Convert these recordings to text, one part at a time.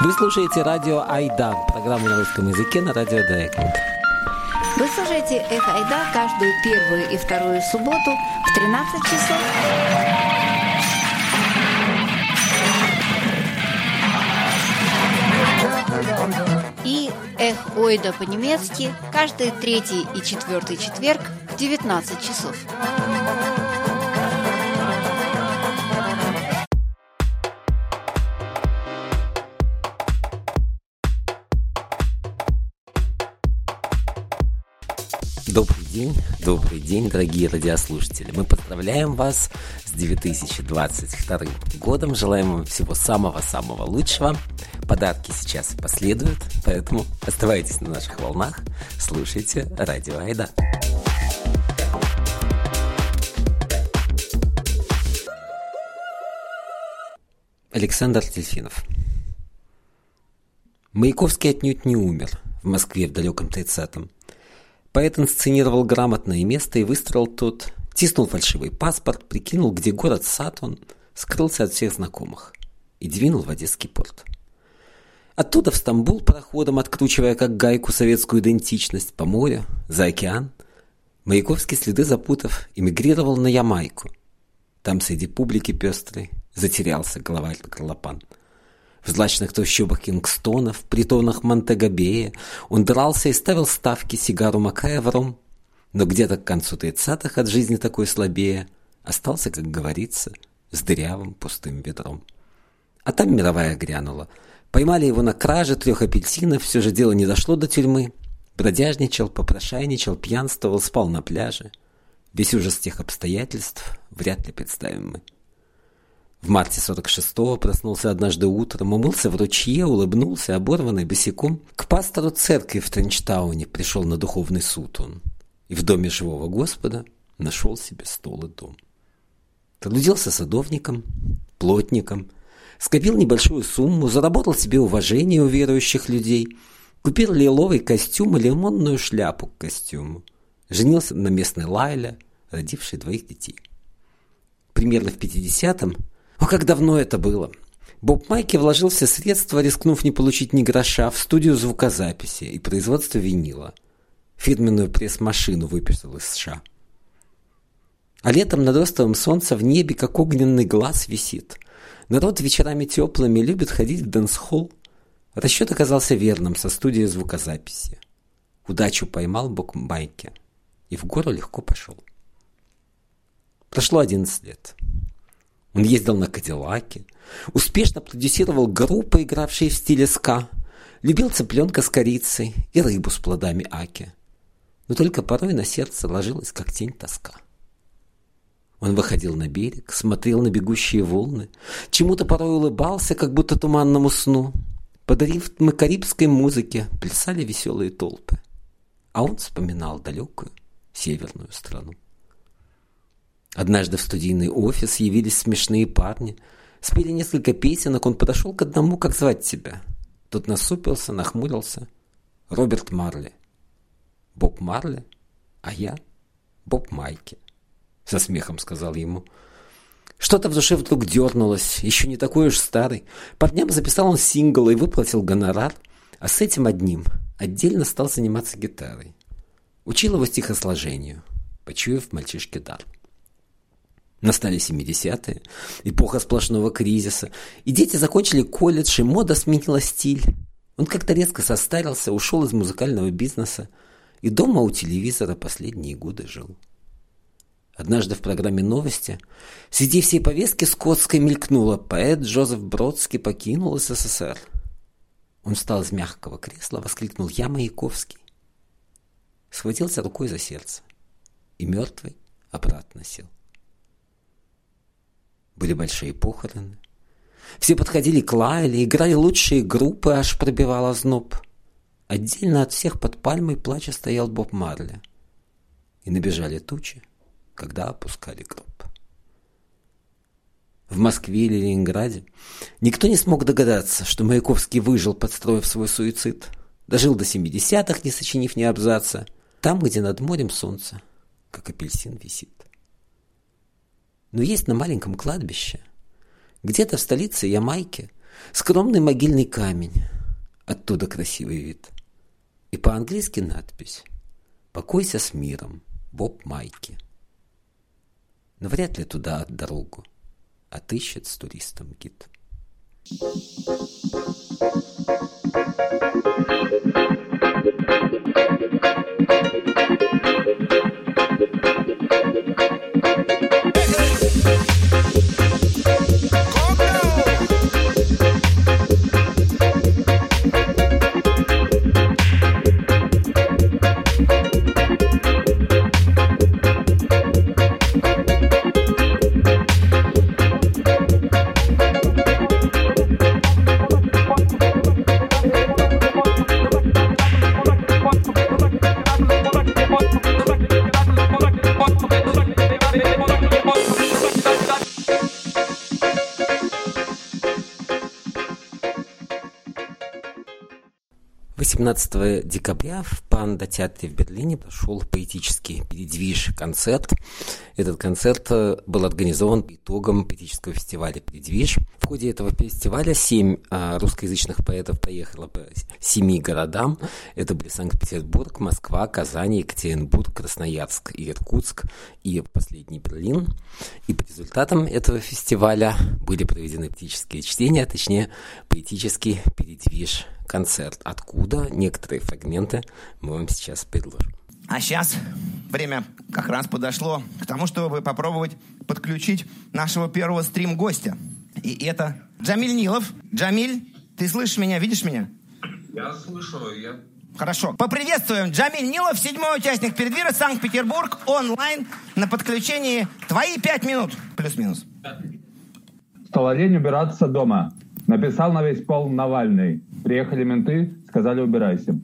Вы слушаете радио Айда, программу на русском языке на радио Дайкон. Вы слушаете Эхо Айда каждую первую и вторую субботу в 13 часов. И Эх Ойда по-немецки каждый третий и четвертый четверг в 19 часов. День, добрый день, дорогие радиослушатели. Мы поздравляем вас с 2022 годом, желаем вам всего самого-самого лучшего. Подарки сейчас последуют, поэтому оставайтесь на наших волнах, слушайте радио Айда. Александр Тельфинов Маяковский отнюдь не умер в Москве в далеком 30-м. Поэт инсценировал грамотное место и выстроил тот, тиснул фальшивый паспорт, прикинул, где город Сатон, скрылся от всех знакомых и двинул в Одесский порт. Оттуда в Стамбул пароходом, откручивая как гайку советскую идентичность, по морю, за океан, Маяковский, следы запутав, эмигрировал на Ямайку. Там среди публики пестрой затерялся главарь Горлопан – в злачных трущобах Кингстона, в притонах Монтегабея он дрался и ставил ставки, сигару макая. Но где-то к концу тридцатых от жизни такой слабее остался, как говорится, с дырявым пустым ведром. А там мировая грянула. Поймали его на краже трех апельсинов, все же дело не дошло до тюрьмы. Бродяжничал, попрошайничал, пьянствовал, спал на пляже. Весь ужас тех обстоятельств вряд ли представим мы. В марте 46-го проснулся однажды утром, умылся в ручье, улыбнулся, оборванный босиком. К пастору церкви в Тренчтауне пришел на духовный суд он. И в доме живого Господа нашел себе стол и дом. Трудился садовником, плотником, скопил небольшую сумму, заработал себе уважение у верующих людей, купил лиловый костюм и лимонную шляпу к костюму. Женился на местной Лайле, родившей двоих детей. Примерно в 50-м о, как давно это было! Боб Майки вложил все средства, рискнув не получить ни гроша, в студию звукозаписи и производство винила. Фирменную пресс-машину выписал из США. А летом над островом солнца в небе, как огненный глаз, висит. Народ вечерами теплыми любит ходить в dance hall. Расчет оказался верным со студией звукозаписи. Удачу поймал Боб Майки и в гору легко пошел. Прошло 11 лет. Он ездил на Кадиллаке, успешно продюсировал группы, игравшие в стиле ска, любил цыпленка с корицей и рыбу с плодами аки. Но только порой на сердце ложилась, как тень тоска. Он выходил на берег, смотрел на бегущие волны, чему-то порой улыбался, как будто туманному сну. Подарив мы карибской музыке, плясали веселые толпы. А он вспоминал далекую северную страну. Однажды в студийный офис явились смешные парни. Спели несколько песенок, он подошел к одному, как звать тебя. Тот насупился, нахмурился. Роберт Марли. Боб Марли? А я? Боб Майки. Со смехом сказал ему. Что-то в душе вдруг дернулось, еще не такой уж старый. Парням записал он сингл и выплатил гонорар, а с этим одним отдельно стал заниматься гитарой. Учил его стихосложению, почуяв мальчишке дар. Настали 70-е, эпоха сплошного кризиса, и дети закончили колледж, и мода сменила стиль. Он как-то резко состарился, ушел из музыкального бизнеса, и дома у телевизора последние годы жил. Однажды в программе «Новости» среди всей повестки скотской мелькнуло «Поэт Джозеф Бродский покинул СССР». Он встал из мягкого кресла, воскликнул «Я Маяковский». Схватился рукой за сердце и мертвый обратно сел. Были большие похороны. Все подходили к Лайле, играли лучшие группы, аж пробивало зноб. Отдельно от всех под пальмой плача стоял Боб Марли. И набежали тучи, когда опускали гроб. В Москве или Ленинграде никто не смог догадаться, что Маяковский выжил, подстроив свой суицид. Дожил до семидесятых, не сочинив ни абзаца, там, где над морем солнце, как апельсин висит. Но есть на маленьком кладбище, где-то в столице Ямайки, Скромный могильный камень, оттуда красивый вид. И по-английски надпись «Покойся с миром, Боб Майки». Но вряд ли туда от дорогу отыщет с туристом гид. В 18 декабря в Панда-театре в Берлине прошел поэтический передвиж концерт. Этот концерт э, был организован по итогам поэтического фестиваля «Передвиж». В ходе этого фестиваля семь а, русскоязычных поэтов поехало по семи городам. Это были Санкт-Петербург, Москва, Казань, Екатеринбург, Красноярск и Иркутск и последний Берлин. И по результатам этого фестиваля были проведены поэтические чтения, а точнее поэтический передвиж концерт, откуда некоторые фрагменты мы вам сейчас предложим. А сейчас время как раз подошло к тому, чтобы попробовать подключить нашего первого стрим-гостя. И это Джамиль Нилов. Джамиль, ты слышишь меня, видишь меня? Я слышу, я... Хорошо. Поприветствуем Джамиль Нилов, седьмой участник передвира Санкт-Петербург, онлайн, на подключении твои пять минут, плюс-минус. Стало лень убираться дома. Написал на весь пол Навальный. Приехали менты, сказали убирайся.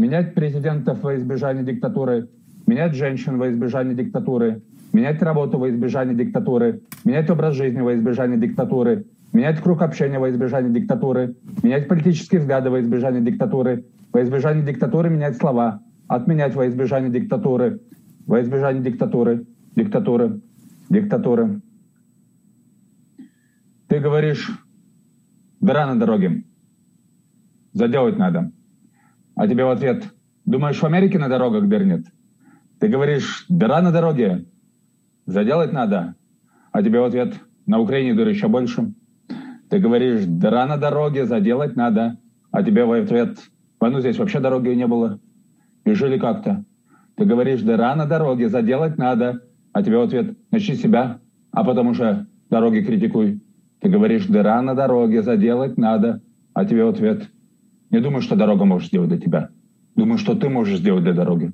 Менять президентов во избежание диктатуры, менять женщин во избежание диктатуры, менять работу во избежание диктатуры, менять образ жизни во избежание диктатуры, менять круг общения во избежание диктатуры, менять политические взгляды во избежание диктатуры, во избежание диктатуры менять слова, отменять во избежание диктатуры, во избежание диктатуры, диктатуры, диктатуры. Ты говоришь, дыра на дороге. Заделать надо. А тебе в ответ, думаешь, в Америке на дорогах дыр нет? Ты говоришь, дыра на дороге. Заделать надо. А тебе в ответ, на Украине дыр еще больше. Ты говоришь, дыра на дороге, заделать надо. А тебе в ответ, ну здесь вообще дороги не было. И жили как-то. Ты говоришь, дыра на дороге, заделать надо. А тебе в ответ, начни себя, а потом уже дороги критикуй. Ты говоришь, дыра на дороге, заделать надо. А тебе в ответ, не думаю, что дорога может сделать для тебя. Думаю, что ты можешь сделать для дороги.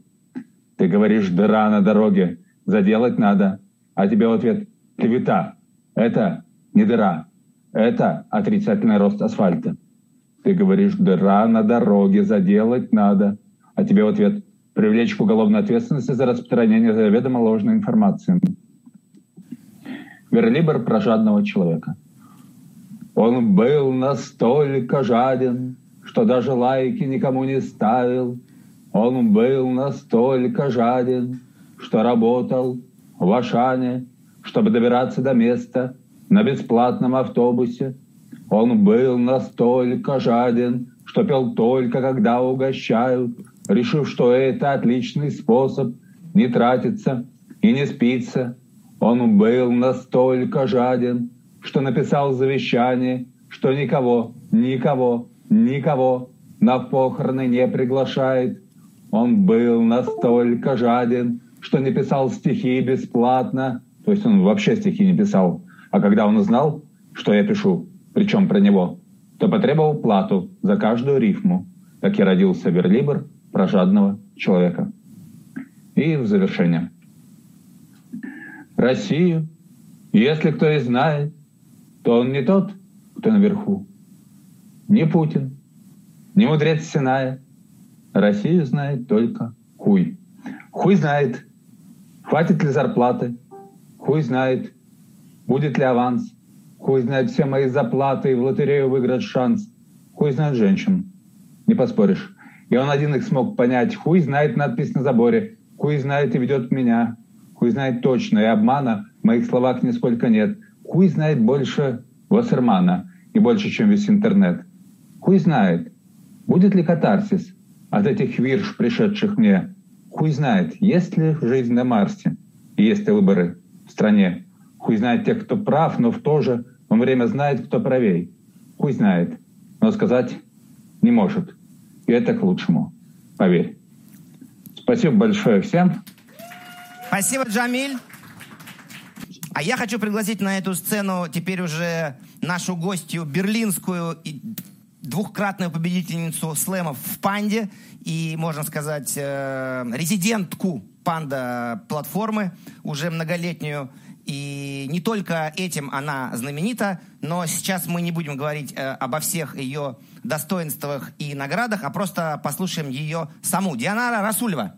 Ты говоришь, дыра на дороге, заделать надо. А тебе в ответ, клевета. Это не дыра. Это отрицательный рост асфальта. Ты говоришь, дыра на дороге, заделать надо. А тебе в ответ, привлечь к уголовной ответственности за распространение заведомо ложной информации. Верлибр про жадного человека – он был настолько жаден, что даже лайки никому не ставил. Он был настолько жаден, что работал в Ашане, чтобы добираться до места на бесплатном автобусе. Он был настолько жаден, что пел только когда угощают, решив, что это отличный способ не тратиться и не спиться. Он был настолько жаден, что написал завещание, что никого, никого, никого на похороны не приглашает. Он был настолько жаден, что не писал стихи бесплатно. То есть он вообще стихи не писал. А когда он узнал, что я пишу, причем про него, то потребовал плату за каждую рифму. Так и родился верлибр про жадного человека. И в завершение. Россию, если кто и знает, то он не тот, кто наверху. Не Путин, не мудрец Синая. Россию знает только хуй. Хуй знает, хватит ли зарплаты. Хуй знает, будет ли аванс. Хуй знает все мои заплаты и в лотерею выиграть шанс. Хуй знает женщин. Не поспоришь. И он один их смог понять. Хуй знает надпись на заборе. Хуй знает и ведет меня. Хуй знает точно, и обмана в моих словах нисколько нет. Хуй знает больше Вассермана не больше, чем весь интернет. Хуй знает, будет ли катарсис от этих вирш, пришедших мне. Хуй знает, есть ли жизнь на Марсе, и есть ли выборы в стране. Хуй знает тех, кто прав, но в то же время знает, кто правей. Хуй знает, но сказать не может. И это к лучшему, поверь. Спасибо большое всем. Спасибо, Джамиль. А я хочу пригласить на эту сцену теперь уже нашу гостью берлинскую двухкратную победительницу слэмов в «Панде» и, можно сказать, э, резидентку «Панда» платформы, уже многолетнюю. И не только этим она знаменита, но сейчас мы не будем говорить э, обо всех ее достоинствах и наградах, а просто послушаем ее саму. Дианара Расулева.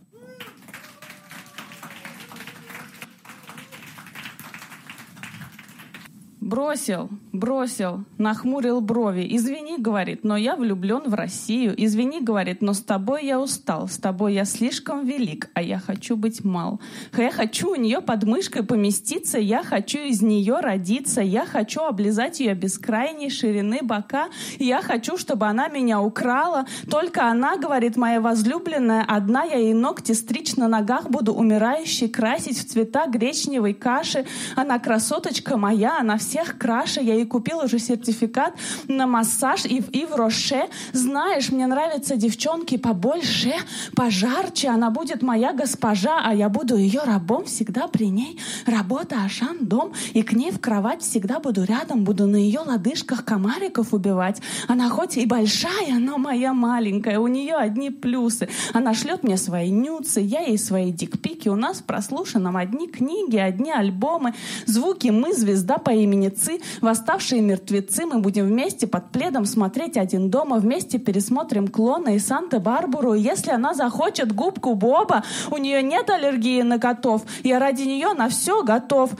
Бросил, бросил, нахмурил брови. Извини, говорит, но я влюблен в Россию. Извини, говорит, но с тобой я устал. С тобой я слишком велик, а я хочу быть мал. Я хочу у нее под мышкой поместиться, я хочу из нее родиться, я хочу облизать ее бескрайней ширины бока. Я хочу, чтобы она меня украла. Только она, говорит, моя возлюбленная, одна я ей ногти стричь на ногах буду умирающей, красить в цвета гречневой каши. Она красоточка моя, она все всех краше. Я ей купила уже сертификат на массаж и, и в Роше. Знаешь, мне нравятся девчонки побольше, пожарче. Она будет моя госпожа, а я буду ее рабом всегда при ней. Работа, Ашан, дом. И к ней в кровать всегда буду рядом. Буду на ее лодыжках комариков убивать. Она хоть и большая, но моя маленькая. У нее одни плюсы. Она шлет мне свои нюцы, я ей свои дикпики. У нас в прослушанном одни книги, одни альбомы. Звуки мы, звезда по имени близнецы, восставшие мертвецы. Мы будем вместе под пледом смотреть один дома, вместе пересмотрим клона и Санта-Барбару. Если она захочет губку Боба, у нее нет аллергии на котов. Я ради нее на все готов.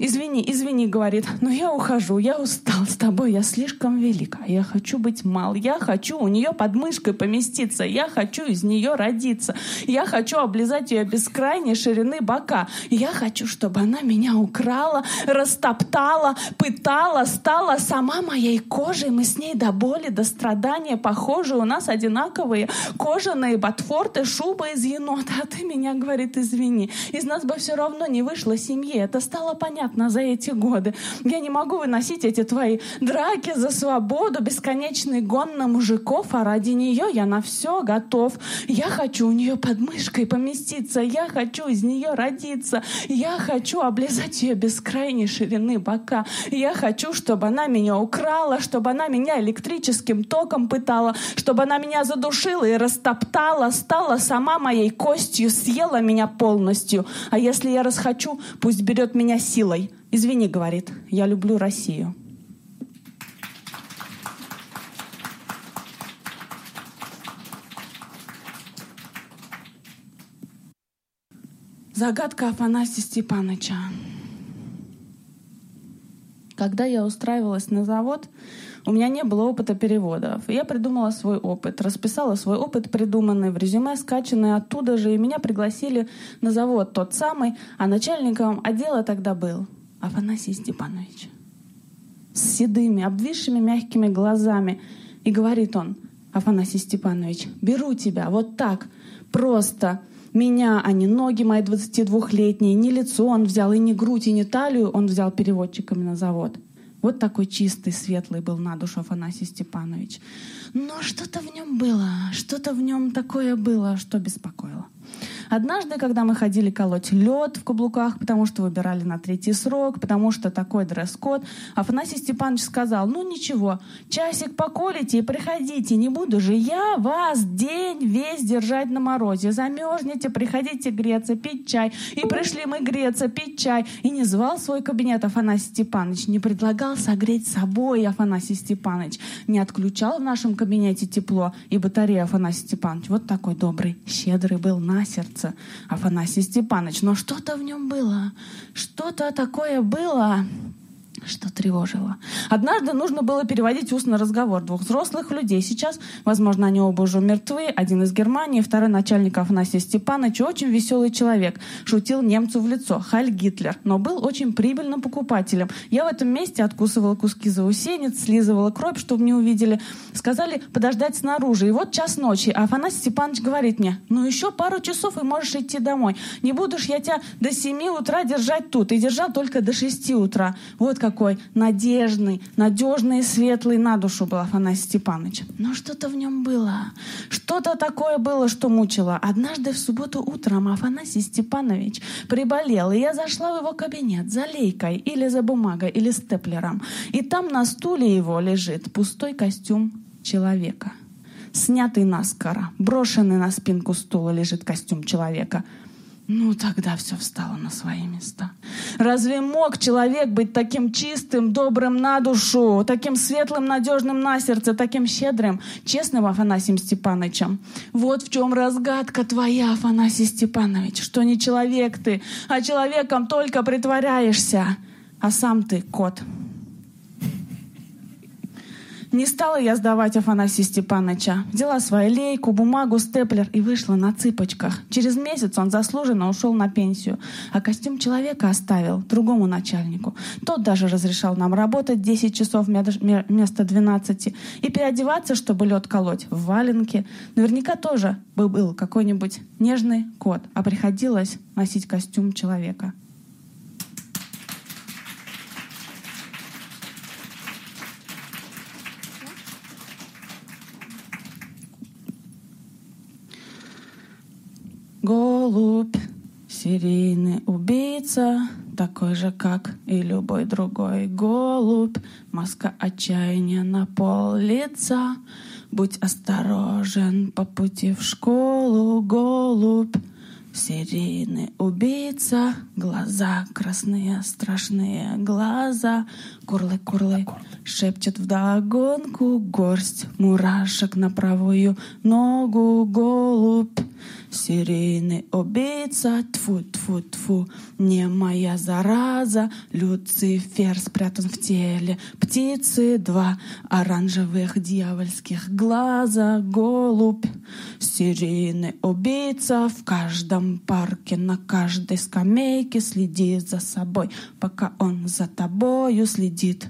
Извини, извини, говорит, но я ухожу, я устал с тобой, я слишком велика, я хочу быть мал, я хочу у нее под мышкой поместиться, я хочу из нее родиться, я хочу облизать ее бескрайней ширины бока, я хочу, чтобы она меня украла, растоптала, пытала, стала сама моей кожей, мы с ней до боли, до страдания похожи, у нас одинаковые кожаные ботфорты, шуба из енота, а ты меня, говорит, извини, из нас бы все равно не вышло семьи, это стало понятно, понятно за эти годы. Я не могу выносить эти твои драки за свободу, бесконечный гон на мужиков, а ради нее я на все готов. Я хочу у нее под мышкой поместиться, я хочу из нее родиться, я хочу облизать ее бескрайней ширины бока, я хочу, чтобы она меня украла, чтобы она меня электрическим током пытала, чтобы она меня задушила и растоптала, стала сама моей костью, съела меня полностью. А если я расхочу, пусть берет меня силой, Извини, говорит, я люблю Россию. Загадка Афанасия Степановича. Когда я устраивалась на завод, у меня не было опыта переводов. Я придумала свой опыт, расписала свой опыт, придуманный в резюме, скачанный оттуда же, и меня пригласили на завод тот самый, а начальником отдела тогда был Афанасий Степанович. С седыми, обвисшими мягкими глазами. И говорит он, Афанасий Степанович, беру тебя вот так, просто меня, а не ноги мои 22-летние, не лицо он взял, и не грудь, и не талию он взял переводчиками на завод. Вот такой чистый, светлый был на душу Афанасий Степанович. Но что-то в нем было, что-то в нем такое было, что беспокоило. Однажды, когда мы ходили колоть лед в каблуках, потому что выбирали на третий срок, потому что такой дресс-код, Афанасий Степанович сказал, ну ничего, часик поколите и приходите, не буду же я вас день весь держать на морозе. Замерзнете, приходите греться, пить чай. И пришли мы греться, пить чай. И не звал свой кабинет Афанасий Степанович, не предлагал согреть собой Афанасий Степанович, не отключал в нашем кабинете тепло и батарею Афанасий Степанович. Вот такой добрый, щедрый был на сердце Афанасий Степанович. Но что-то в нем было, что-то такое было, что тревожило. Однажды нужно было переводить устный разговор двух взрослых людей. Сейчас, возможно, они оба уже мертвы. Один из Германии, второй начальник Афанасия Степанович, очень веселый человек. Шутил немцу в лицо. Халь Гитлер. Но был очень прибыльным покупателем. Я в этом месте откусывала куски заусенец, слизывала кровь, чтобы не увидели. Сказали подождать снаружи. И вот час ночи. А Афанасий Степанович говорит мне, ну еще пару часов и можешь идти домой. Не будешь я тебя до семи утра держать тут. И держал только до шести утра. Вот какой надежный, надежный и светлый на душу был Афанасий Степанович. Но что-то в нем было. Что-то такое было, что мучило. Однажды в субботу утром Афанасий Степанович приболел, и я зашла в его кабинет за лейкой или за бумагой, или степлером. И там на стуле его лежит пустой костюм человека. Снятый наскоро, брошенный на спинку стула лежит костюм человека — ну, тогда все встало на свои места. Разве мог человек быть таким чистым, добрым на душу, таким светлым, надежным на сердце, таким щедрым, честным Афанасием Степановичем? Вот в чем разгадка твоя, Афанасий Степанович, что не человек ты, а человеком только притворяешься, а сам ты кот. Не стала я сдавать Афанасия Степановича. Взяла свою лейку, бумагу, степлер и вышла на цыпочках. Через месяц он заслуженно ушел на пенсию, а костюм человека оставил другому начальнику. Тот даже разрешал нам работать 10 часов вместо 12 и переодеваться, чтобы лед колоть, в валенке. Наверняка тоже бы был какой-нибудь нежный кот, а приходилось носить костюм человека. Голубь, серийный убийца, такой же, как и любой другой голубь. Маска отчаяния на пол лица. Будь осторожен по пути в школу, голубь. Серийный убийца, глаза красные, страшные глаза, курлы-курлы шепчет вдогонку горсть мурашек на правую ногу, голубь. Серийный убийца, тфу тфу тфу не моя зараза. Люцифер спрятан в теле птицы, два оранжевых дьявольских глаза, голубь. Серийный убийца в каждом парке, на каждой скамейке следит за собой, пока он за тобою следит,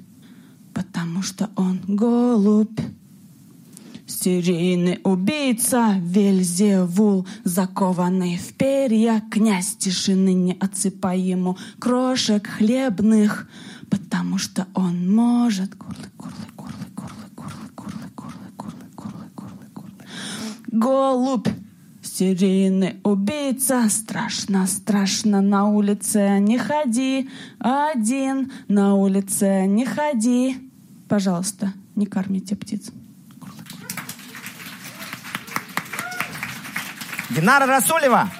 потому что он голубь. Серийный убийца Вельзевул, закованный в перья, князь тишины, не отсыпай ему крошек хлебных, потому что он может. Курлы, курлы, курлы, курлы, курлы, курлы, курлы, курлы, курлы, курлы, курлы. Голубь, серийный убийца, страшно, страшно на улице не ходи, один на улице не ходи. Пожалуйста, не кормите птиц. Динара Расулева.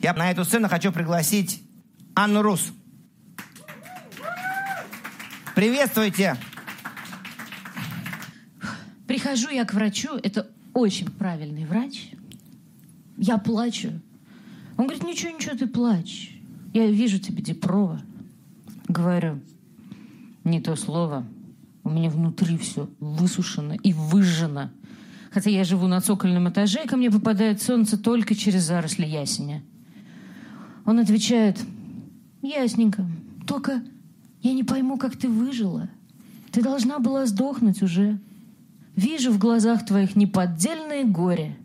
Я на эту сцену хочу пригласить Анну Рус. Приветствуйте. Прихожу я к врачу, это очень правильный врач. Я плачу. Он говорит, ничего, ничего, ты плачь. Я вижу тебе Дипрова. Говорю, не то слово. У меня внутри все высушено и выжжено. Хотя я живу на цокольном этаже, и ко мне попадает солнце только через заросли ясеня. Он отвечает, ясненько, только я не пойму, как ты выжила. Ты должна была сдохнуть уже. Вижу в глазах твоих неподдельное горе.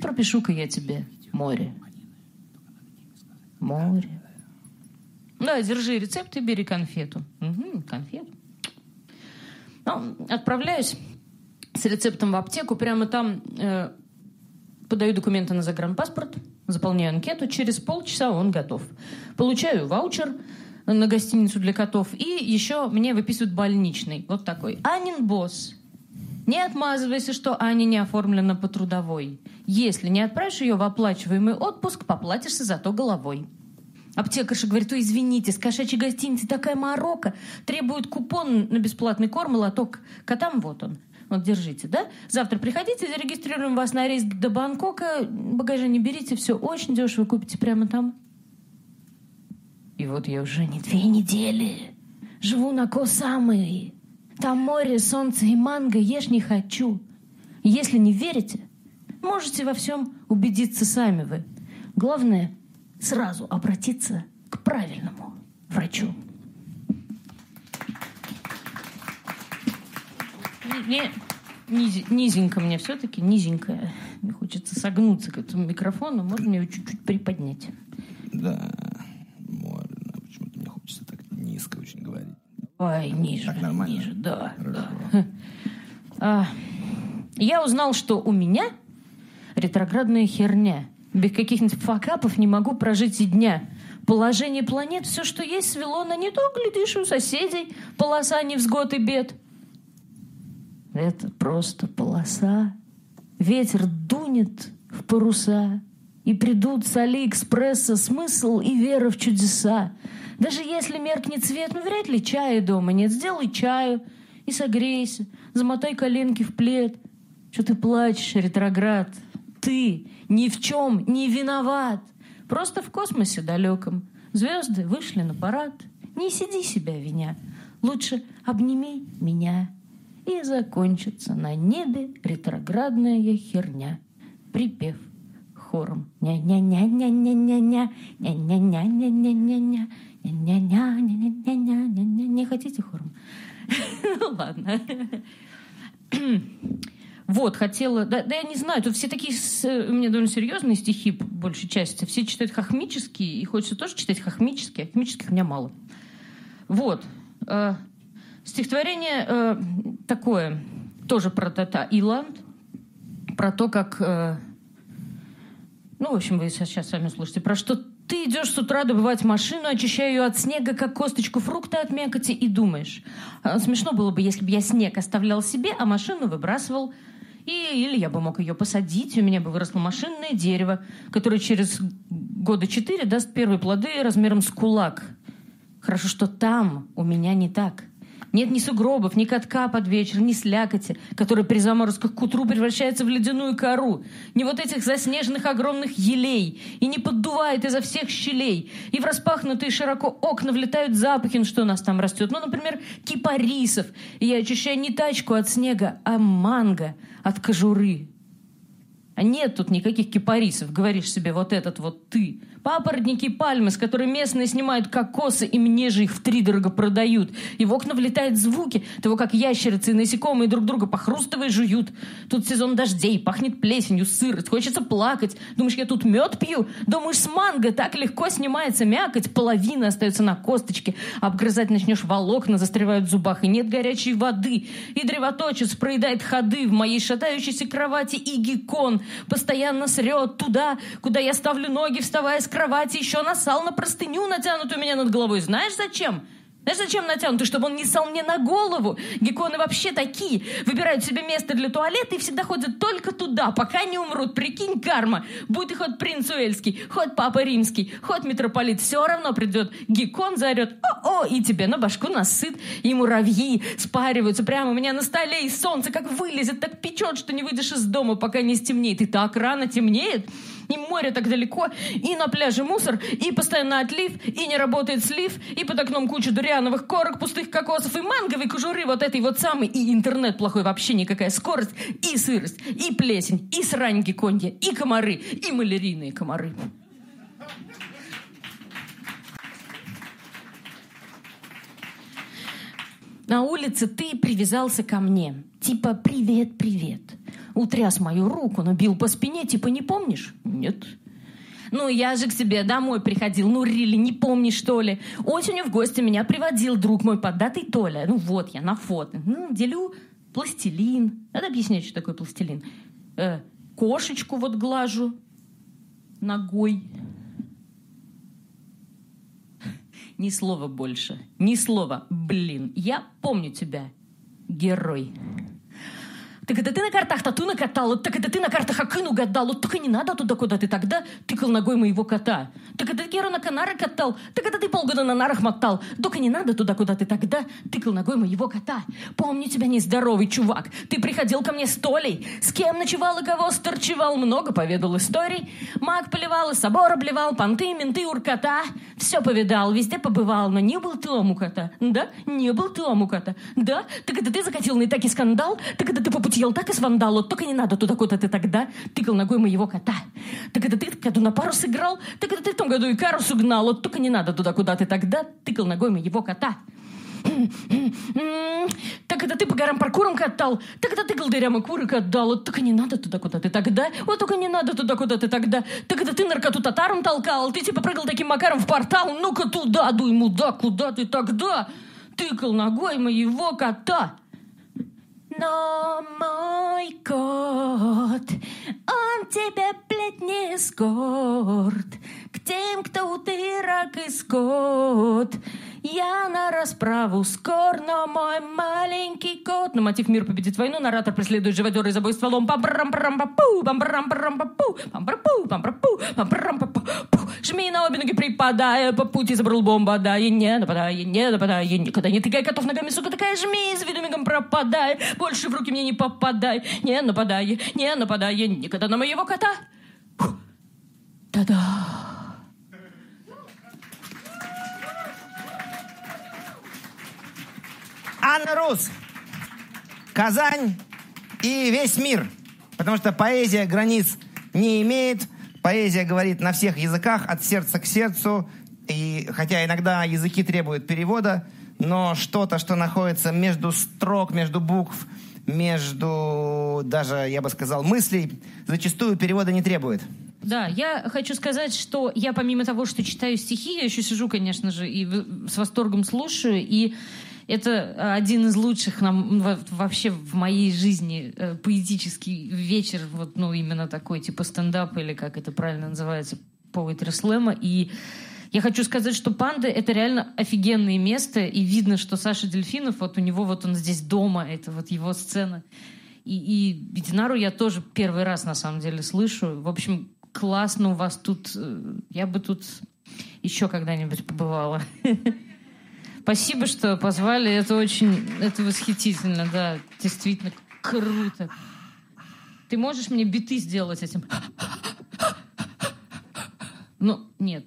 Пропишу-ка я тебе море. Море. Да, держи рецепт и бери конфету. Угу, конфету. Ну, отправляюсь с рецептом в аптеку, прямо там э, подаю документы на загранпаспорт, заполняю анкету, через полчаса он готов. Получаю ваучер на гостиницу для котов, и еще мне выписывают больничный, вот такой. Анин босс. Не отмазывайся, что Аня не оформлена по трудовой. Если не отправишь ее в оплачиваемый отпуск, поплатишься зато головой. Аптекарша говорит, ой, извините, с кошачьей гостиницы такая морока, требует купон на бесплатный корм, лоток котам, вот он. Вот, держите, да? Завтра приходите, зарегистрируем вас на рейс до Бангкока, багажа не берите, все очень дешево, купите прямо там. И вот я уже не две недели живу на Косамы. Там море, солнце и манго, ешь не хочу. Если не верите, можете во всем убедиться сами вы. Главное, сразу обратиться к правильному врачу. Не, низи- низенько мне все-таки, низенько. Мне хочется согнуться к этому микрофону. Можно мне его чуть-чуть приподнять? Да, можно. Почему-то мне хочется так низко очень говорить. Ой, ниже, Так нормально? ниже, да, Хорошо. да. А, я узнал, что у меня ретроградная херня. Без каких-нибудь факапов не могу прожить и дня. Положение планет, все, что есть, свело на не то, глядишь, у соседей полоса невзгод и бед. Это просто полоса. Ветер дунет в паруса, и придут с Алиэкспресса смысл и вера в чудеса. Даже если меркнет цвет, ну вряд ли чая дома нет. Сделай чаю и согрейся, замотай коленки в плед. Что ты плачешь, ретроград? Ты ни в чем не виноват. Просто в космосе далеком звезды вышли на парад. Не сиди себя виня. Лучше обними меня. И закончится на небе ретроградная херня. Припев хором. Ня-ня-ня-ня-ня-ня-ня, ня-ня-ня-ня-ня-ня-ня, ня-ня-ня-ня-ня-ня-ня. Не хотите хором? Ну ладно. Вот, хотела... Да, да я не знаю, тут все такие с- у меня довольно серьезные стихи, по большей части. Все читают хохмические, и хочется тоже читать хохмические, а хохмических у меня мало. Вот. э, стихотворение э, такое, тоже про Тата Иланд, про то, как... э, ну, в общем, вы сейчас сами слушайте, про что ты идешь с утра добывать машину, очищая ее от снега, как косточку фрукта от мякоти, и думаешь. «А, Смешно было бы, если бы я снег оставлял себе, а машину выбрасывал. И, или я бы мог ее посадить, у меня бы выросло машинное дерево, которое через года четыре даст первые плоды размером с кулак. Хорошо, что там у меня не так. Нет ни сугробов, ни катка под вечер, ни слякоти, которая при заморозках к утру превращается в ледяную кору, ни вот этих заснеженных огромных елей, и не поддувает изо всех щелей, и в распахнутые широко окна влетают запахи, ну что у нас там растет, ну, например, кипарисов, и я очищаю не тачку от снега, а манго от кожуры. А нет тут никаких кипарисов, говоришь себе, вот этот вот ты. Папоротники и пальмы, с которых местные снимают кокосы, и мне же их втридорого продают. И в окна влетают звуки того, как ящерицы и насекомые друг друга похрустывая жуют. Тут сезон дождей, пахнет плесенью, сырость, хочется плакать. Думаешь, я тут мед пью? Думаешь, с манго так легко снимается мякоть, половина остается на косточке. Обгрызать начнешь волокна, застревают в зубах, и нет горячей воды. И древоточец проедает ходы в моей шатающейся кровати, и геккон постоянно срет туда, куда я ставлю ноги, вставая с кровати, еще насал на простыню, натянутую у меня над головой. Знаешь зачем? Знаешь, зачем натянутый? Чтобы он не сал мне на голову. Гекконы вообще такие. Выбирают себе место для туалета и всегда ходят только туда, пока не умрут. Прикинь, карма. Будь и хоть принц Уэльский, хоть папа римский, хоть митрополит, все равно придет. Геккон заорет «О-о!» и тебе на башку насыт. И муравьи спариваются прямо у меня на столе, и солнце как вылезет, так печет, что не выйдешь из дома, пока не стемнеет. И так рано темнеет. И море так далеко, и на пляже мусор, и постоянно отлив, и не работает слив, и под окном куча дуриановых корок, пустых кокосов, и манговой кожуры вот этой вот самой, и интернет плохой, вообще никакая скорость, и сырость, и плесень, и срань гекконья, и комары, и малярийные комары. На улице ты привязался ко мне. Типа «Привет, привет». Утряс мою руку, но бил по спине. Типа «Не помнишь?» «Нет». Ну, я же к тебе домой приходил. Ну, Рили, не помнишь, что ли? Осенью в гости меня приводил друг мой поддатый Толя. Ну, вот я на фото. Ну, делю пластилин. Надо объяснять, что такое пластилин. Э, кошечку вот глажу ногой. Ни слова больше. Ни слова. Блин, я помню тебя, герой. Так это ты на картах тату накатала, так это ты на картах Акын угадал, вот только не надо туда, куда ты тогда тыкал ногой моего кота. Так это Геру на Канары катал, так это ты полгода на нарах мотал, только не надо туда, куда ты тогда тыкал ногой моего кота. Помню тебя нездоровый чувак, ты приходил ко мне с Толей, с кем ночевал и кого сторчевал, много поведал историй. Маг поливал и собор обливал, понты, менты, уркота. Все повидал, везде побывал, но не был ты у кота. Да, не был ты у кота. Да, так это ты закатил на таки скандал, так это ты попутил съел так из вандала, только не надо туда, куда ты тогда тыкал ногой моего кота. Так это ты в году на пару сыграл, так это ты в том году и карусу гнал, только не надо туда, куда ты тогда тыкал ногой моего кота. Так это ты по горам паркуром катал, так это ты голдырям и куры отдал, вот только не надо туда, куда ты тогда, вот только не надо туда, куда ты тогда, так это ты наркоту татаром толкал, ты типа прыгал таким макаром в портал, ну-ка туда, дуй, мудак, куда ты тогда тыкал ногой моего кота. Но мой кот, он тебе, блядь, не скорт К тем, кто утырок и скот. Я на расправу скор, но мой маленький кот. На мотив «Мир победит войну» наратор преследует живодера за бой стволом. пам парам парам пу пам парам парам пу пам пу пам пу пам парам пу Жми на обе ноги, припадая по пути забрал бомба, да, и не нападая, не нападая, никогда не тыкай котов ногами, сука, такая жми, из виду мигом пропадай, больше в руки мне не попадай, не нападай, не нападай, никогда на моего кота. Та-да! Анна Рус, Казань и весь мир. Потому что поэзия границ не имеет. Поэзия говорит на всех языках, от сердца к сердцу. И хотя иногда языки требуют перевода, но что-то, что находится между строк, между букв, между даже, я бы сказал, мыслей, зачастую перевода не требует. Да, я хочу сказать, что я помимо того, что читаю стихи, я еще сижу, конечно же, и с восторгом слушаю, и это один из лучших нам вообще в моей жизни э, поэтический вечер, вот, ну, именно такой, типа стендап, или как это правильно называется, poetry slam. И я хочу сказать, что «Панда» — это реально офигенное место, и видно, что Саша Дельфинов, вот у него вот он здесь дома, это вот его сцена. И, и Динару я тоже первый раз, на самом деле, слышу. В общем, классно у вас тут. Э, я бы тут еще когда-нибудь побывала. Спасибо, что позвали. Это очень, это восхитительно, да. Действительно круто. Ты можешь мне биты сделать этим? Ну, нет.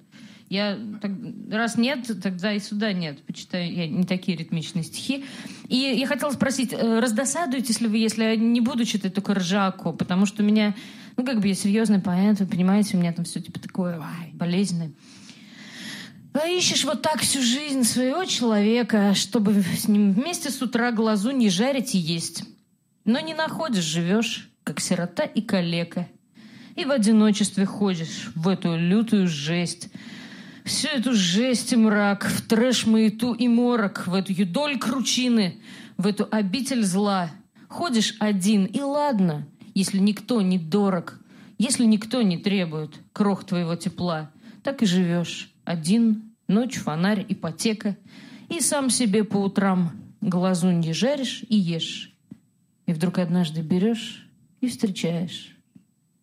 Я так, раз нет, тогда и сюда нет. Почитаю я не такие ритмичные стихи. И я хотела спросить, э, раздосадуетесь ли вы, если я не буду читать только ржаку? Потому что у меня, ну, как бы я серьезный поэт, вы понимаете, у меня там все типа такое болезненное. А ищешь вот так всю жизнь своего человека, чтобы с ним вместе с утра глазу не жарить и есть. Но не находишь, живешь, как сирота и калека. И в одиночестве ходишь в эту лютую жесть. Всю эту жесть и мрак, в трэш-маяту и морок, в эту юдоль кручины, в эту обитель зла. Ходишь один, и ладно, если никто не дорог, если никто не требует крох твоего тепла, так и живешь один, ночь, фонарь, ипотека. И сам себе по утрам глазу не жаришь и ешь. И вдруг однажды берешь и встречаешь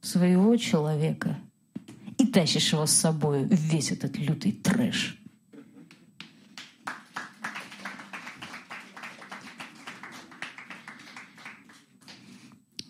своего человека и тащишь его с собой весь этот лютый трэш.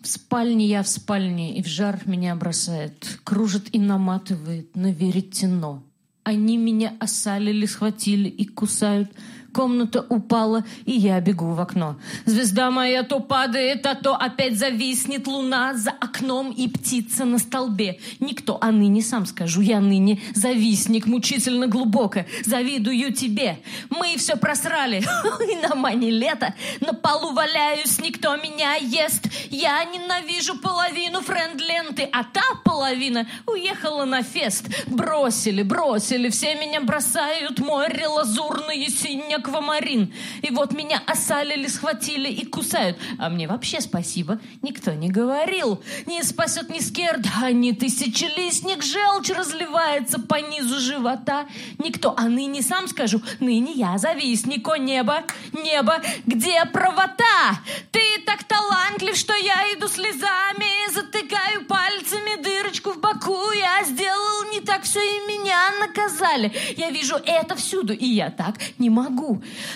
В спальне я в спальне, и в жар меня бросает, кружит и наматывает на веретено. Они меня осалили, схватили и кусают. Комната упала, и я бегу в окно. Звезда моя то падает, а то опять зависнет луна за окном и птица на столбе. Никто, а ныне сам скажу, я ныне завистник, мучительно глубоко. Завидую тебе. Мы все просрали, и на мане лето. На полу валяюсь, никто меня ест. Я ненавижу половину френд-ленты, а та половина уехала на фест. Бросили, бросили, все меня бросают. Море лазурное, синее аквамарин. И вот меня осалили, схватили и кусают. А мне вообще спасибо никто не говорил. Не спасет ни скер, да ни тысячелистник. Желчь разливается по низу живота. Никто, а ныне сам скажу, ныне я завистник, о небо, небо, где правота? Ты так талантлив, что я иду слезами, затыкаю пальцами дырочку в боку. Я сделал не так все и меня наказали. Я вижу это всюду, и я так не могу.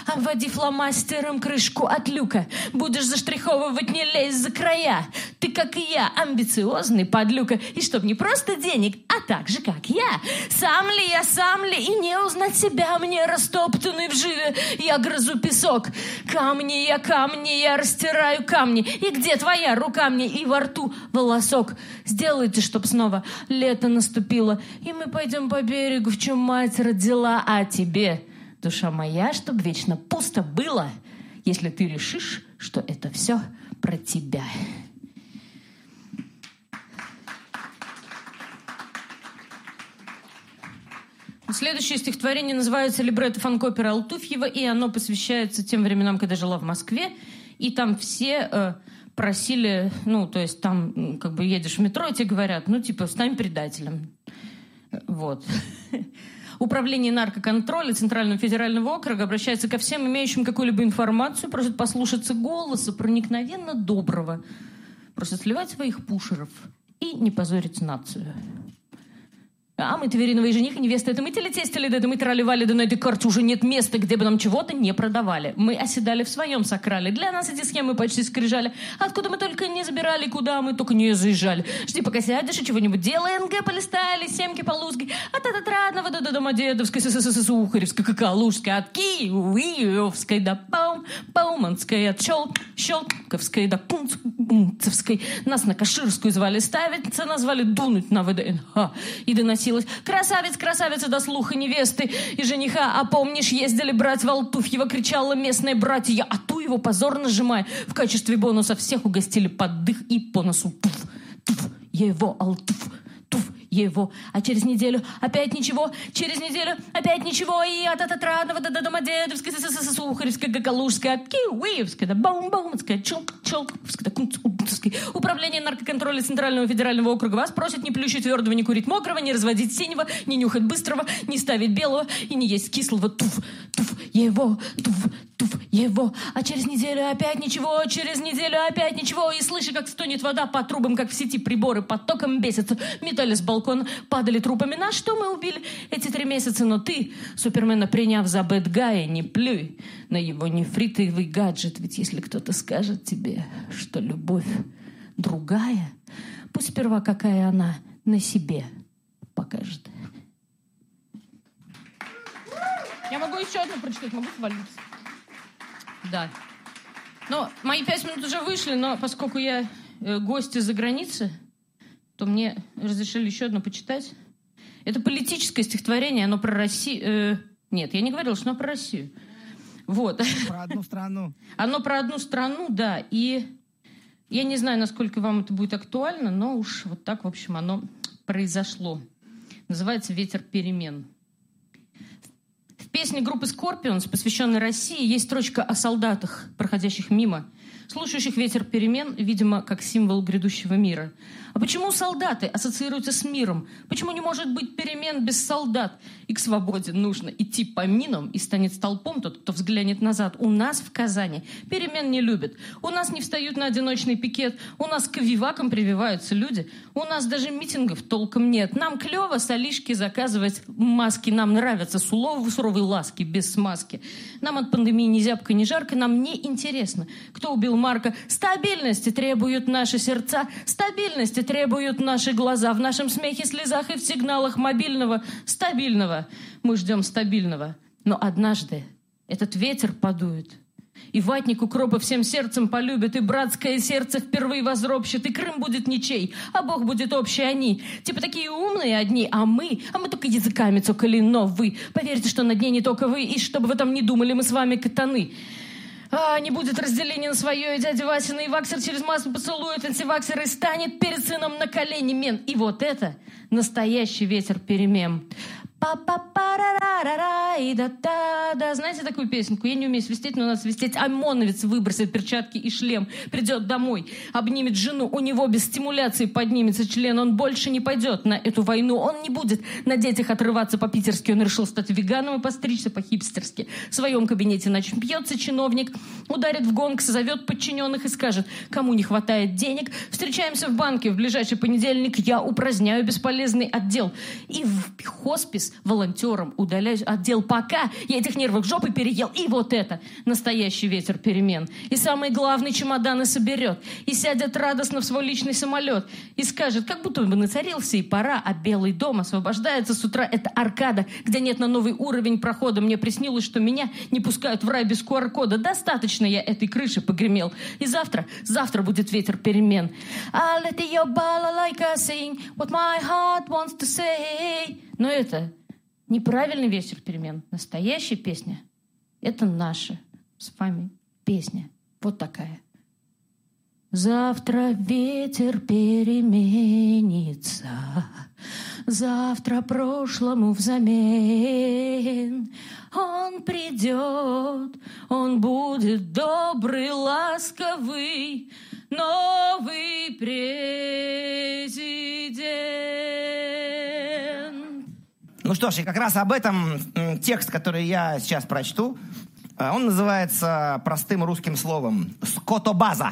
Обводи фломастером крышку от люка. Будешь заштриховывать, не лезь за края. Ты, как и я, амбициозный подлюка. И чтоб не просто денег, а так же, как я. Сам ли я, сам ли, и не узнать себя мне растоптанный в живе. Я грызу песок. Камни я, камни я, растираю камни. И где твоя рука мне? И во рту волосок. Сделайте, чтоб снова лето наступило. И мы пойдем по берегу, в чем мать родила, а тебе, душа моя, чтоб вечно пусто было, если ты решишь, что это все про тебя. Следующее стихотворение называется «Либретто фанкопера Алтуфьева», и оно посвящается тем временам, когда жила в Москве, и там все э, просили, ну, то есть там как бы едешь в метро, и тебе говорят, ну, типа, стань предателем. Вот. Управление наркоконтроля Центрального федерального округа обращается ко всем имеющим какую-либо информацию, просит послушаться голоса проникновенно доброго, просит сливать своих пушеров и не позорить нацию. А мы Твериновый жених и невеста, это мы телетестили, да это мы тролливали, да на этой карте уже нет места, где бы нам чего-то не продавали. Мы оседали в своем сакрале. Для нас эти схемы почти скрижали. Откуда мы только не забирали, куда мы только не заезжали. Жди, пока сядешь и чего-нибудь делай, НГ полистали, семки полузги, от Отрадного до Домодедовской, СССР, Сухаревской, Калужской, от Киевской до Паум, Пауманской, от Щел, Щелковской до Пунцевской. Нас на Каширскую звали ставиться, назвали дунуть на ВДНХ. И доносилось «Красавец, красавица до слуха невесты и жениха, а помнишь, ездили брать Валтуфьева, кричала местная братья, а ту его позорно сжимая. В качестве бонуса всех угостили под дых и по носу. Туф, туф, его Алтуф, туф, его. А через неделю опять ничего, через неделю опять ничего, и от Отрадного до до Домодедовской, Сухаревской, Гагалужской, Киевской до Баумбаумской, Челковской, до Кунцевской. Управление наркоконтроля Центрального федерального округа вас просит не плющить твердого, не курить мокрого, не разводить синего, не нюхать быстрого, не ставить белого и не есть кислого. Туф, туф, его, туф, туф, его. А через неделю опять ничего, через неделю опять ничего. И слышу, как стонет вода по трубам, как в сети приборы под током бесятся. Метали с балкона, падали трупами. На что мы убили эти три месяца? Но ты, Супермена приняв за бэдгая, не плюй на его нефритовый гаджет. Ведь если кто-то скажет тебе, что любовь другая, пусть сперва какая она на себе покажет. Я могу еще одну прочитать, могу свалиться. Да. Но мои пять минут уже вышли, но поскольку я э, гость из-за границы, то мне разрешили еще одно почитать. Это политическое стихотворение, оно про Россию. э, нет, я не говорила, что оно про Россию. Вот. Про одну страну. Оно про одну страну, да. И я не знаю, насколько вам это будет актуально, но уж вот так, в общем, оно произошло. Называется «Ветер перемен». В песне группы Scorpions, посвященной России, есть строчка о солдатах, проходящих мимо, слушающих ветер перемен, видимо, как символ грядущего мира. А почему солдаты ассоциируются с миром? Почему не может быть перемен без солдат? И к свободе нужно идти по минам, и станет столпом тот, кто взглянет назад. У нас в Казани перемен не любят. У нас не встают на одиночный пикет. У нас к вивакам прививаются люди. У нас даже митингов толком нет. Нам клево солишки заказывать маски. Нам нравятся суловые суровые ласки без смазки. Нам от пандемии ни зябко, ни жарко. Нам не интересно, кто убил Марка. Стабильности требуют наши сердца. Стабильности требуют наши глаза. В нашем смехе, слезах и в сигналах мобильного стабильного. Мы ждем стабильного. Но однажды этот ветер подует. И ватник укропа всем сердцем полюбит, и братское сердце впервые возропщит, и Крым будет ничей, а Бог будет общий они. Типа такие умные одни, а мы, а мы только языками цокали, но вы. Поверьте, что на дне не только вы, и чтобы в этом не думали, мы с вами катаны. А, не будет разделения на свое, и дядя Вася на Иваксер через массу поцелует антиваксер и станет перед сыном на колени мен. И вот это настоящий ветер перемен. Па-па-па-ра-ра, та-ра-ра, и да та да Знаете такую песенку? Я не умею свистеть, но надо свистеть. ОМОНовец выбросит перчатки и шлем, придет домой, обнимет жену, у него без стимуляции поднимется член, он больше не пойдет на эту войну, он не будет на детях отрываться по-питерски, он решил стать веганом и постричься по-хипстерски. В своем кабинете начнется чиновник, ударит в гонг, созовет подчиненных и скажет, кому не хватает денег, встречаемся в банке в ближайший понедельник, я упраздняю бесполезный отдел. И в хоспис волонтером удаляю отдел пока я этих нервов жопы переел. И вот это настоящий ветер перемен. И самый главный чемоданы соберет. И сядет радостно в свой личный самолет. И скажет, как будто бы нацарился и пора, а Белый дом освобождается с утра. Это аркада, где нет на новый уровень прохода. Мне приснилось, что меня не пускают в рай без QR-кода. Достаточно я этой крыши погремел. И завтра, завтра будет ветер перемен. I'll let your balalaika sing what my heart wants to say. Но это неправильный ветер перемен. Настоящая песня — это наша с вами песня. Вот такая. Завтра ветер переменится, Завтра прошлому взамен. Он придет, он будет добрый, ласковый, новый президент. Ну что ж, и как раз об этом текст, который я сейчас прочту, э, он называется простым русским словом «скотобаза».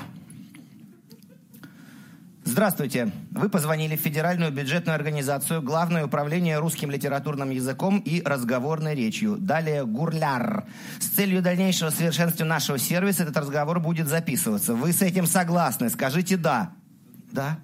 Здравствуйте. Вы позвонили в Федеральную бюджетную организацию Главное управление русским литературным языком и разговорной речью. Далее Гурляр. С целью дальнейшего совершенствования нашего сервиса этот разговор будет записываться. Вы с этим согласны? Скажите «да». Да.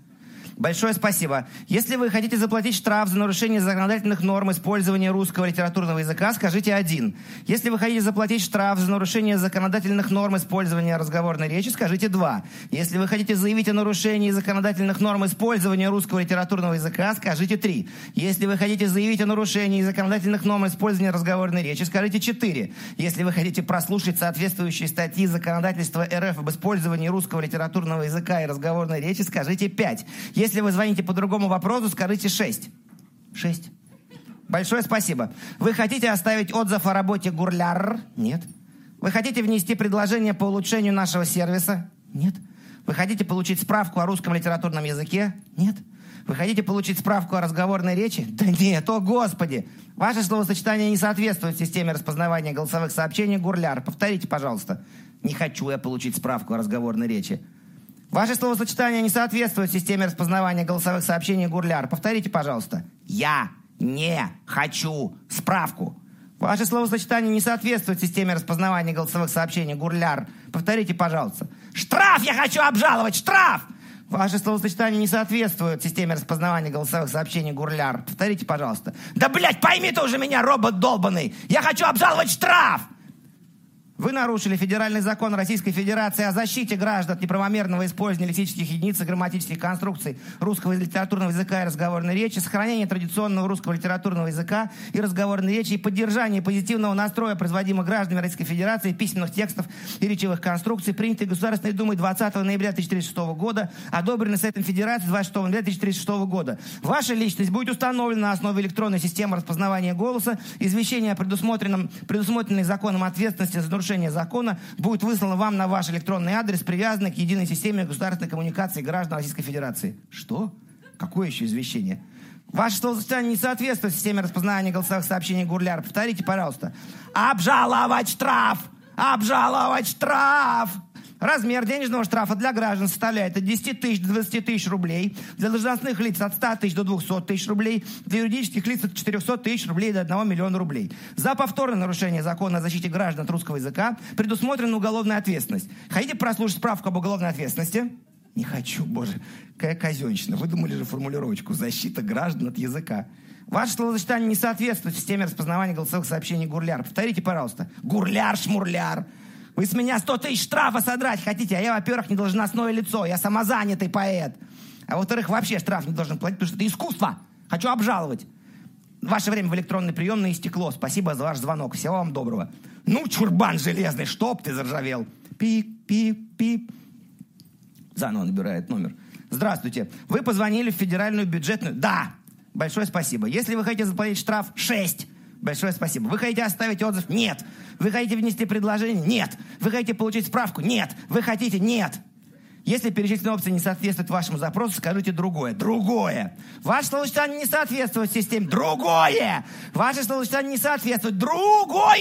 Большое спасибо. Если вы хотите заплатить штраф за нарушение законодательных норм использования русского литературного языка, скажите один. Если вы хотите заплатить штраф за нарушение законодательных норм использования разговорной речи, скажите два. Если вы хотите заявить о нарушении законодательных норм использования русского литературного языка, скажите три. Если вы хотите заявить о нарушении законодательных норм использования разговорной речи, скажите четыре. Если вы хотите прослушать соответствующие статьи законодательства РФ об использовании русского литературного языка и разговорной речи, скажите пять. Если вы звоните по другому вопросу, скажите 6. 6. Большое спасибо. Вы хотите оставить отзыв о работе Гурляр? Нет. Вы хотите внести предложение по улучшению нашего сервиса? Нет. Вы хотите получить справку о русском литературном языке? Нет. Вы хотите получить справку о разговорной речи? Да нет, о господи! Ваше словосочетание не соответствует системе распознавания голосовых сообщений Гурляр. Повторите, пожалуйста. Не хочу я получить справку о разговорной речи. Ваше словосочетание не соответствует системе распознавания голосовых сообщений Гурляр. Повторите, пожалуйста. Я не хочу справку. Ваше словосочетание не соответствует системе распознавания голосовых сообщений Гурляр. Повторите, пожалуйста. Штраф я хочу обжаловать! Штраф! Ваше словосочетание не соответствует системе распознавания голосовых сообщений Гурляр. Повторите, пожалуйста. Да, блядь, пойми ты уже меня, робот долбанный! Я хочу обжаловать штраф! Вы нарушили федеральный закон Российской Федерации о защите граждан от неправомерного использования лексических единиц и грамматических конструкций русского литературного языка и разговорной речи, сохранения традиционного русского литературного языка и разговорной речи и поддержания позитивного настроя, производимых гражданами Российской Федерации, письменных текстов и речевых конструкций, принятых Государственной Думой 20 ноября 2036 года, одобрены Советом Федерации 26 ноября 2036 года. Ваша личность будет установлена на основе электронной системы распознавания голоса, извещение о предусмотренном, предусмотренной законом ответственности за нарушение закона будет выслано вам на ваш электронный адрес, привязанный к единой системе государственной коммуникации граждан Российской Федерации. Что? Какое еще извещение? Ваше словосочетание не соответствует системе распознавания голосовых сообщений Гурляр. Повторите, пожалуйста. Обжаловать штраф! Обжаловать штраф! Размер денежного штрафа для граждан составляет от 10 тысяч до 20 тысяч рублей, для должностных лиц от 100 тысяч до 200 тысяч рублей, для юридических лиц от 400 тысяч рублей до 1 миллиона рублей. За повторное нарушение закона о защите граждан от русского языка предусмотрена уголовная ответственность. Хотите прослушать справку об уголовной ответственности? Не хочу, боже, какая казенщина. Вы думали же формулировочку «защита граждан от языка». Ваше словосочетание не соответствует системе распознавания голосовых сообщений Гурляр. Повторите, пожалуйста. Гурляр-шмурляр. Вы с меня 100 тысяч штрафа содрать хотите, а я, во-первых, не должностное лицо, я самозанятый поэт. А во-вторых, вообще штраф не должен платить, потому что это искусство. Хочу обжаловать. Ваше время в электронный приемный истекло. Спасибо за ваш звонок. Всего вам доброго. Ну, чурбан железный, чтоб ты заржавел. Пип, пип, пип. Заново набирает номер. Здравствуйте. Вы позвонили в федеральную бюджетную... Да. Большое спасибо. Если вы хотите заплатить штраф 6, Большое спасибо. Вы хотите оставить отзыв? Нет. Вы хотите внести предложение? Нет. Вы хотите получить справку? Нет. Вы хотите? Нет. Если перечисленные опции не соответствуют вашему запросу, скажите другое. Другое. Ваше словосочетание не соответствует системе. Другое. Ваше словосочетание не соответствует. Другое.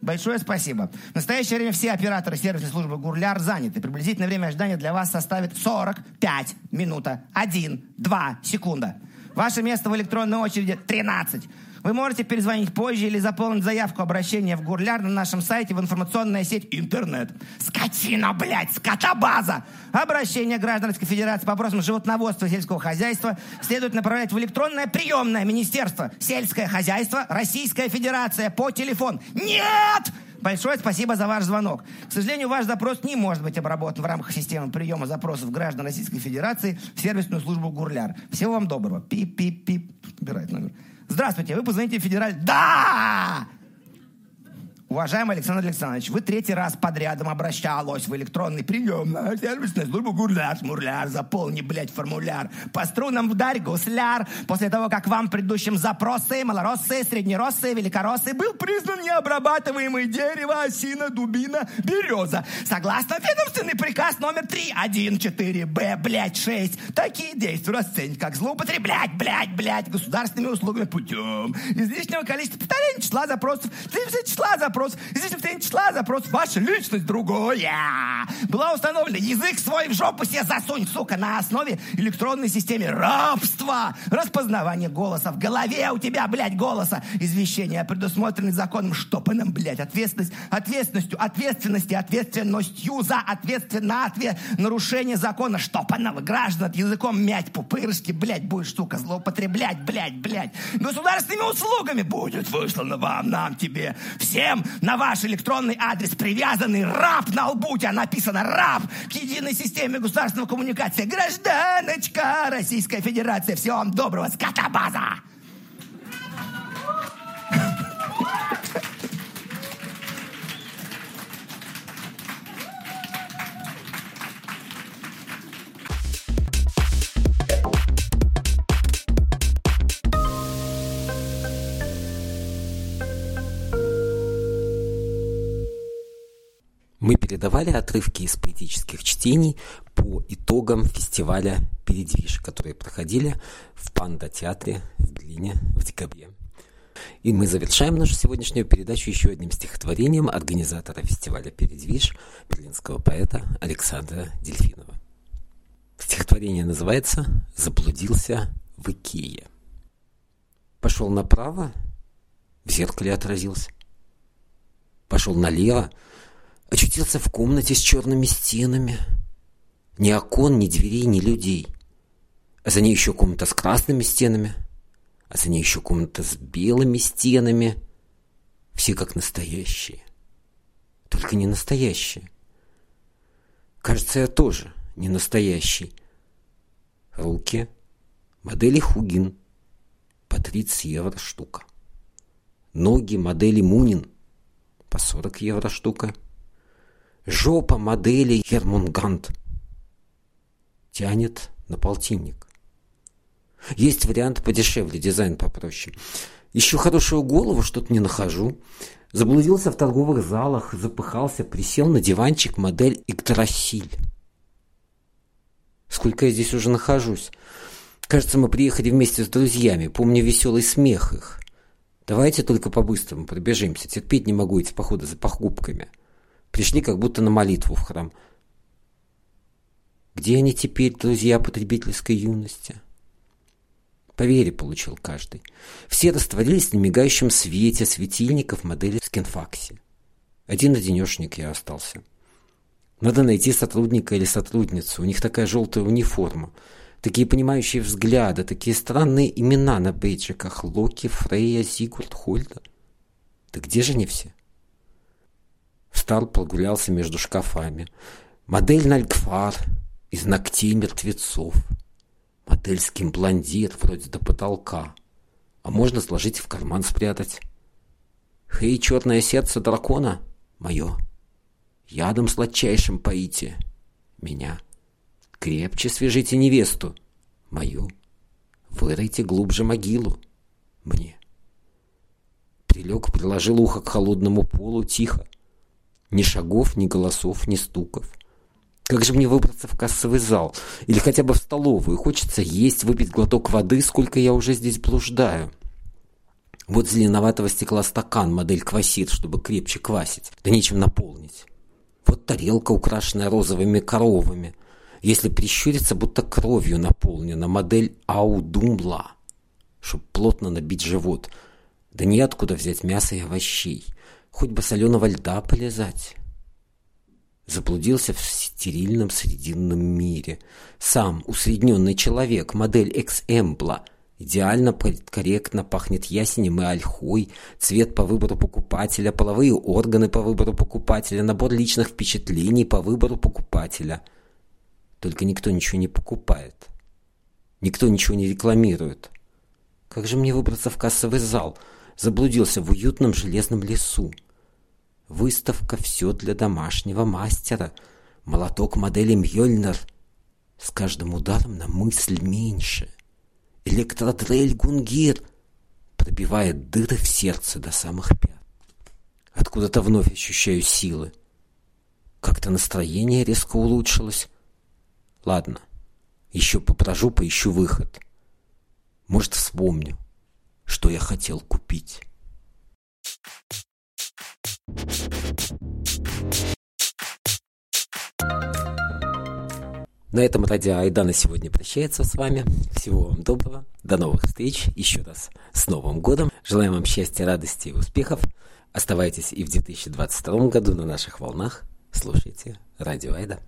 Большое спасибо. В настоящее время все операторы сервисной службы Гурляр заняты. Приблизительное время ожидания для вас составит 45 минута. 1, 2 секунда. Ваше место в электронной очереди 13. Вы можете перезвонить позже или заполнить заявку обращения в Гурляр на нашем сайте в информационная сеть интернет. Скотина, блядь, скотобаза! Обращение граждан Российской Федерации по вопросам животноводства и сельского хозяйства следует направлять в электронное приемное министерство сельское хозяйство Российская Федерация по телефону. Нет! Большое спасибо за ваш звонок. К сожалению, ваш запрос не может быть обработан в рамках системы приема запросов граждан Российской Федерации в сервисную службу Гурляр. Всего вам доброго. Пип-пип-пип. Убирает номер. Здравствуйте, вы позвоните в федераль... Да! Уважаемый Александр Александрович, вы третий раз подрядом обращалась в электронный прием на сервисную службу Гурляр, Шмурляр, заполни, блядь, формуляр. По струнам вдарь, гусляр. После того, как вам предыдущим запросы, малоросы, среднеросы, великоросы был признан необрабатываемое дерево, осина, дубина, береза. Согласно ведомственный приказ номер 314Б, блядь, 6. Такие действия расценить как злоупотреблять, блядь, блядь, государственными услугами путем излишнего количества повторения числа запросов, числа запросов, излишнего повторения числа запросов, ваша личность другое. Была установлена язык свой в жопу себе засунь, сука, на основе электронной системы рабства, распознавание голоса в голове у тебя, блядь, голоса, извещение, предусмотренный законом штопаном, блядь, ответственность, ответственностью, ответственности, ответственностью за ответственно ответ, нарушение закона штопаного граждан. Языком мять пупырышки, блядь, будешь, сука, злоупотреблять, блядь, блядь, государственными услугами будет выслано вам, нам, тебе, всем на ваш электронный адрес привязанный раб на лбу, у тебя написано раб к единой системе государственной коммуникации. Гражданочка Российская Федерация. Всего вам доброго, скотобаза! Мы передавали отрывки из поэтических чтений по итогам фестиваля «Передвиж», которые проходили в Панда-театре в Берлине в декабре. И мы завершаем нашу сегодняшнюю передачу еще одним стихотворением организатора фестиваля «Передвиж» берлинского поэта Александра Дельфинова. Стихотворение называется «Заблудился в Икее». Пошел направо, в зеркале отразился. Пошел налево, очутился в комнате с черными стенами. Ни окон, ни дверей, ни людей. А за ней еще комната с красными стенами, а за ней еще комната с белыми стенами. Все как настоящие. Только не настоящие. Кажется, я тоже не настоящий. Руки. Модели Хугин. По 30 евро штука. Ноги модели Мунин. По 40 евро штука. Жопа модели Гермунгант тянет на полтинник. Есть вариант подешевле, дизайн попроще. Ищу хорошую голову, что-то не нахожу. Заблудился в торговых залах, запыхался, присел на диванчик модель Игдрасиль. Сколько я здесь уже нахожусь? Кажется, мы приехали вместе с друзьями. Помню веселый смех их. Давайте только по-быстрому пробежимся. Терпеть не могу эти походы за покупками. Пришли как будто на молитву в храм. Где они теперь, друзья потребительской юности? По вере получил каждый. Все растворились в немигающем свете светильников модели в Скинфаксе. Один-одинешник я остался. Надо найти сотрудника или сотрудницу. У них такая желтая униформа. Такие понимающие взгляды, такие странные имена на бейджиках. Локи, Фрейя, Зигурд, Хольда. Да где же они все? Встал, прогулялся между шкафами. Модель Нальгфар из ногтей мертвецов. Модель с блондир вроде до потолка. А можно сложить в карман спрятать. Хей, черное сердце дракона, мое. Ядом сладчайшим поите меня. Крепче свяжите невесту, мою. Выройте глубже могилу мне. Прилег, приложил ухо к холодному полу, тихо. Ни шагов, ни голосов, ни стуков. Как же мне выбраться в кассовый зал? Или хотя бы в столовую? Хочется есть, выпить глоток воды, сколько я уже здесь блуждаю. Вот зеленоватого стекла стакан, модель квасит, чтобы крепче квасить. Да нечем наполнить. Вот тарелка, украшенная розовыми коровами. Если прищуриться, будто кровью наполнена. Модель Аудумла. Чтоб плотно набить живот. Да неоткуда взять мясо и овощей. Хоть бы соленого льда полезать. Заблудился в стерильном срединном мире. Сам усредненный человек, модель экс-эмбла, идеально корректно пахнет ясенем и ольхой, цвет по выбору покупателя, половые органы по выбору покупателя, набор личных впечатлений по выбору покупателя. Только никто ничего не покупает. Никто ничего не рекламирует. Как же мне выбраться в кассовый зал? Заблудился в уютном железном лесу. Выставка «Все для домашнего мастера». Молоток модели Мьёльнер. С каждым ударом на мысль меньше. Электродрель Гунгир пробивает дыры в сердце до самых пят. Откуда-то вновь ощущаю силы. Как-то настроение резко улучшилось. Ладно, еще попрожу, поищу выход. Может, вспомню, что я хотел купить. На этом радио Айдана сегодня прощается с вами. Всего вам доброго. До новых встреч. Еще раз с Новым годом. Желаем вам счастья, радости и успехов. Оставайтесь и в 2022 году на наших волнах. Слушайте радио Айда.